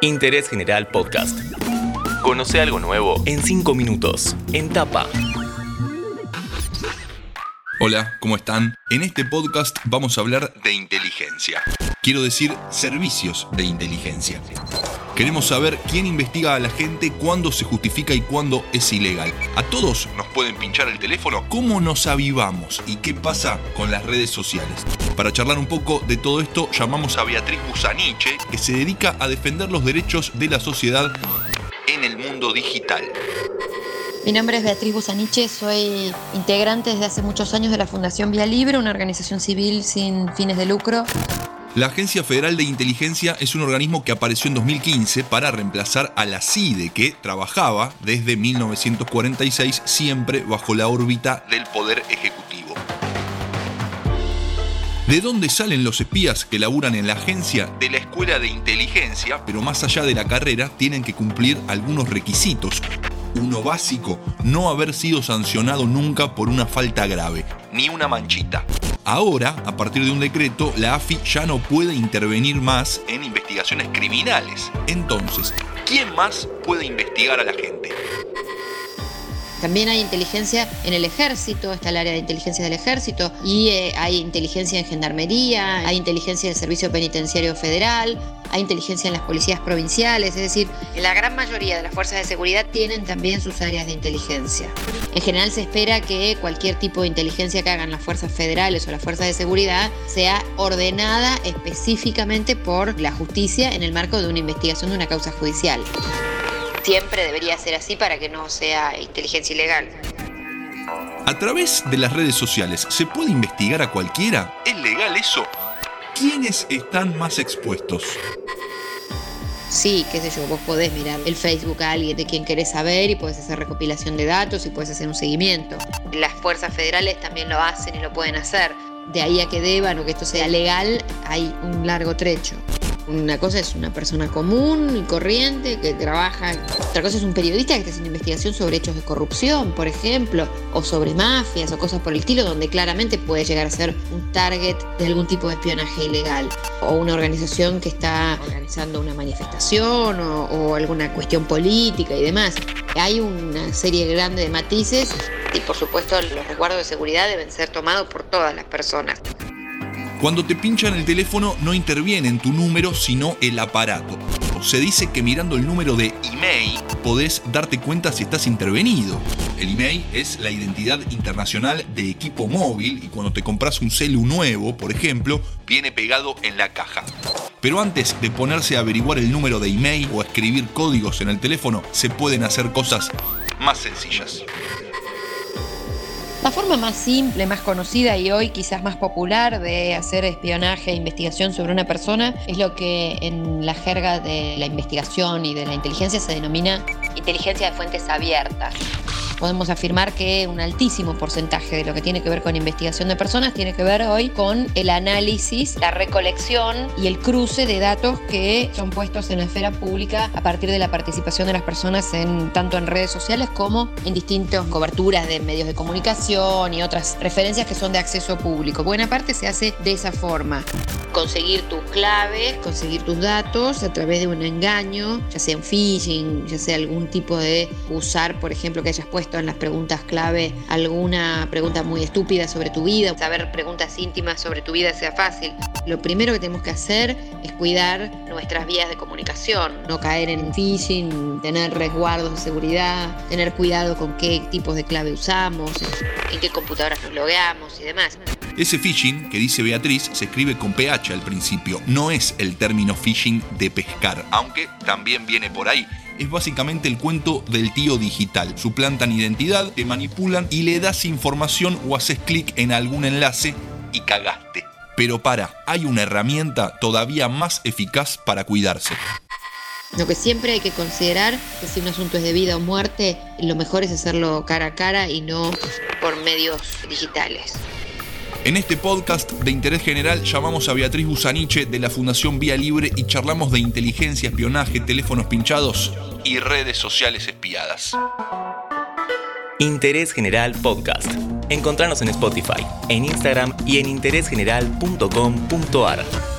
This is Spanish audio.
Interés General Podcast. Conoce algo nuevo en 5 minutos, en tapa. Hola, ¿cómo están? En este podcast vamos a hablar de inteligencia. Quiero decir servicios de inteligencia. Queremos saber quién investiga a la gente, cuándo se justifica y cuándo es ilegal. ¿A todos nos pueden pinchar el teléfono? ¿Cómo nos avivamos? ¿Y qué pasa con las redes sociales? Para charlar un poco de todo esto, llamamos a Beatriz Busaniche, que se dedica a defender los derechos de la sociedad en el mundo digital. Mi nombre es Beatriz Busaniche, soy integrante desde hace muchos años de la Fundación Vía Libre, una organización civil sin fines de lucro la Agencia Federal de Inteligencia es un organismo que apareció en 2015 para reemplazar a la CIDE, que trabajaba desde 1946 siempre bajo la órbita del Poder Ejecutivo. ¿De dónde salen los espías que laburan en la agencia? De la escuela de inteligencia, pero más allá de la carrera tienen que cumplir algunos requisitos. Uno básico, no haber sido sancionado nunca por una falta grave, ni una manchita. Ahora, a partir de un decreto, la AFI ya no puede intervenir más en investigaciones criminales. Entonces, ¿quién más puede investigar a la gente? También hay inteligencia en el ejército, está el área de inteligencia del ejército, y eh, hay inteligencia en gendarmería, hay inteligencia del Servicio Penitenciario Federal, hay inteligencia en las policías provinciales, es decir, la gran mayoría de las fuerzas de seguridad tienen también sus áreas de inteligencia. En general se espera que cualquier tipo de inteligencia que hagan las fuerzas federales o las fuerzas de seguridad sea ordenada específicamente por la justicia en el marco de una investigación de una causa judicial siempre debería ser así para que no sea inteligencia ilegal. A través de las redes sociales, ¿se puede investigar a cualquiera? ¿Es legal eso? ¿Quiénes están más expuestos? Sí, qué sé yo, vos podés mirar el Facebook a alguien de quien querés saber y podés hacer recopilación de datos y podés hacer un seguimiento. Las fuerzas federales también lo hacen y lo pueden hacer. De ahí a que deban o que esto sea legal hay un largo trecho. Una cosa es una persona común y corriente que trabaja, otra cosa es un periodista que está haciendo investigación sobre hechos de corrupción, por ejemplo, o sobre mafias o cosas por el estilo, donde claramente puede llegar a ser un target de algún tipo de espionaje ilegal, o una organización que está organizando una manifestación o, alguna cuestión política y demás. Hay una serie grande de matices y por supuesto los resguardos de seguridad deben ser tomados por todas las personas. Cuando te pinchan el teléfono no interviene en tu número, sino el aparato. Se dice que mirando el número de email podés darte cuenta si estás intervenido. El email es la identidad internacional de equipo móvil y cuando te compras un celu nuevo, por ejemplo, viene pegado en la caja. Pero antes de ponerse a averiguar el número de email o a escribir códigos en el teléfono, se pueden hacer cosas más sencillas. La forma más simple, más conocida y hoy quizás más popular de hacer espionaje e investigación sobre una persona es lo que en la jerga de la investigación y de la inteligencia se denomina inteligencia de fuentes abiertas podemos afirmar que un altísimo porcentaje de lo que tiene que ver con investigación de personas tiene que ver hoy con el análisis, la recolección y el cruce de datos que son puestos en la esfera pública a partir de la participación de las personas en tanto en redes sociales como en distintas coberturas de medios de comunicación y otras referencias que son de acceso público. Buena parte se hace de esa forma. Conseguir tus claves, conseguir tus datos a través de un engaño, ya sea un phishing, ya sea algún tipo de usar, por ejemplo, que hayas puesto en las preguntas clave alguna pregunta muy estúpida sobre tu vida, saber preguntas íntimas sobre tu vida sea fácil. Lo primero que tenemos que hacer es cuidar nuestras vías de comunicación, no caer en phishing, tener resguardos de seguridad, tener cuidado con qué tipos de clave usamos, en qué computadoras nos logueamos y demás. Ese phishing que dice Beatriz se escribe con PH al principio, no es el término phishing de pescar, aunque también viene por ahí es básicamente el cuento del tío digital. Suplantan identidad, te manipulan y le das información o haces clic en algún enlace y cagaste. Pero para, hay una herramienta todavía más eficaz para cuidarse. Lo que siempre hay que considerar que si un asunto es de vida o muerte, lo mejor es hacerlo cara a cara y no por medios digitales. En este podcast de interés general llamamos a Beatriz Busaniche de la Fundación Vía Libre y charlamos de inteligencia, espionaje, teléfonos pinchados y redes sociales espiadas. Interés General Podcast. Encontrarnos en Spotify, en Instagram y en interésgeneral.com.ar.